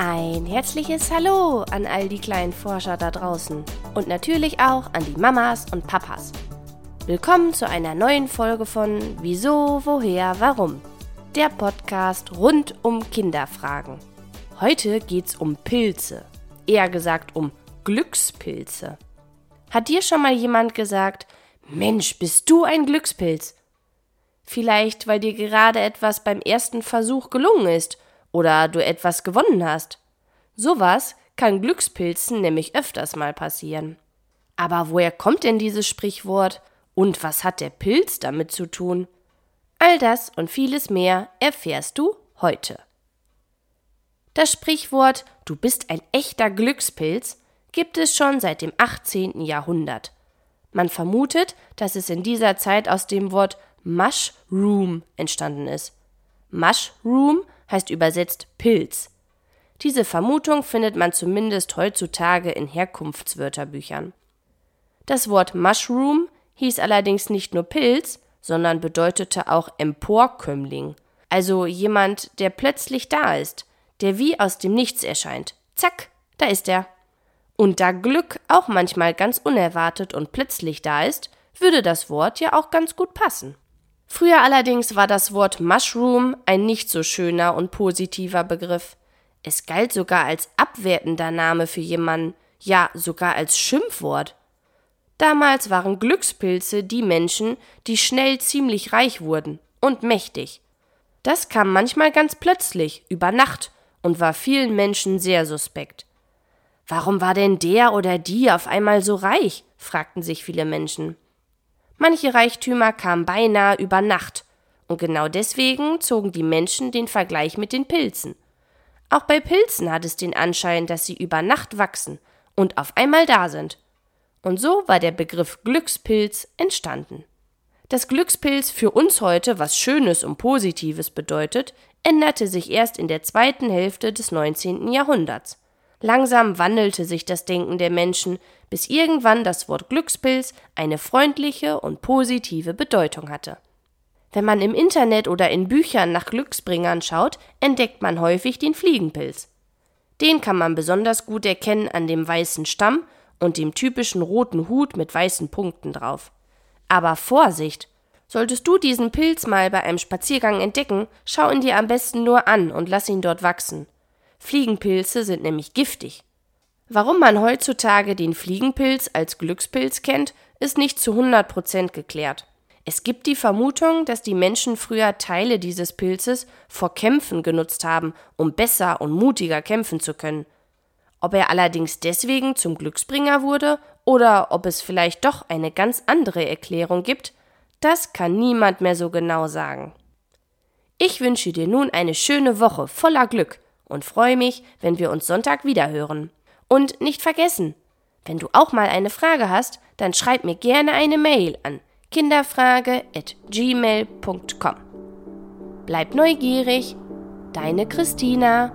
Ein herzliches Hallo an all die kleinen Forscher da draußen und natürlich auch an die Mamas und Papas. Willkommen zu einer neuen Folge von Wieso, Woher, Warum? Der Podcast rund um Kinderfragen. Heute geht's um Pilze, eher gesagt um Glückspilze. Hat dir schon mal jemand gesagt, Mensch, bist du ein Glückspilz? Vielleicht, weil dir gerade etwas beim ersten Versuch gelungen ist oder du etwas gewonnen hast. Sowas kann Glückspilzen nämlich öfters mal passieren. Aber woher kommt denn dieses Sprichwort und was hat der Pilz damit zu tun? All das und vieles mehr erfährst du heute. Das Sprichwort Du bist ein echter Glückspilz gibt es schon seit dem 18. Jahrhundert. Man vermutet, dass es in dieser Zeit aus dem Wort Mushroom entstanden ist. Mushroom heißt übersetzt Pilz. Diese Vermutung findet man zumindest heutzutage in Herkunftswörterbüchern. Das Wort Mushroom hieß allerdings nicht nur Pilz, sondern bedeutete auch Emporkömmling, also jemand, der plötzlich da ist, der wie aus dem Nichts erscheint. Zack, da ist er. Und da Glück auch manchmal ganz unerwartet und plötzlich da ist, würde das Wort ja auch ganz gut passen. Früher allerdings war das Wort Mushroom ein nicht so schöner und positiver Begriff. Es galt sogar als abwertender Name für jemanden, ja sogar als Schimpfwort. Damals waren Glückspilze die Menschen, die schnell ziemlich reich wurden und mächtig. Das kam manchmal ganz plötzlich, über Nacht, und war vielen Menschen sehr suspekt. Warum war denn der oder die auf einmal so reich? fragten sich viele Menschen. Manche Reichtümer kamen beinahe über Nacht, und genau deswegen zogen die Menschen den Vergleich mit den Pilzen. Auch bei Pilzen hat es den Anschein, dass sie über Nacht wachsen und auf einmal da sind. Und so war der Begriff Glückspilz entstanden. Dass Glückspilz für uns heute was Schönes und Positives bedeutet, änderte sich erst in der zweiten Hälfte des 19. Jahrhunderts. Langsam wandelte sich das Denken der Menschen, bis irgendwann das Wort Glückspilz eine freundliche und positive Bedeutung hatte. Wenn man im Internet oder in Büchern nach Glücksbringern schaut, entdeckt man häufig den Fliegenpilz. Den kann man besonders gut erkennen an dem weißen Stamm und dem typischen roten Hut mit weißen Punkten drauf. Aber Vorsicht! Solltest du diesen Pilz mal bei einem Spaziergang entdecken, schau ihn dir am besten nur an und lass ihn dort wachsen. Fliegenpilze sind nämlich giftig. Warum man heutzutage den Fliegenpilz als Glückspilz kennt, ist nicht zu 100% geklärt. Es gibt die Vermutung, dass die Menschen früher Teile dieses Pilzes vor Kämpfen genutzt haben, um besser und mutiger kämpfen zu können. Ob er allerdings deswegen zum Glücksbringer wurde oder ob es vielleicht doch eine ganz andere Erklärung gibt, das kann niemand mehr so genau sagen. Ich wünsche dir nun eine schöne Woche voller Glück und freue mich, wenn wir uns Sonntag wieder hören. Und nicht vergessen, wenn du auch mal eine Frage hast, dann schreib mir gerne eine Mail an kinderfrage@gmail.com. Bleib neugierig, deine Christina.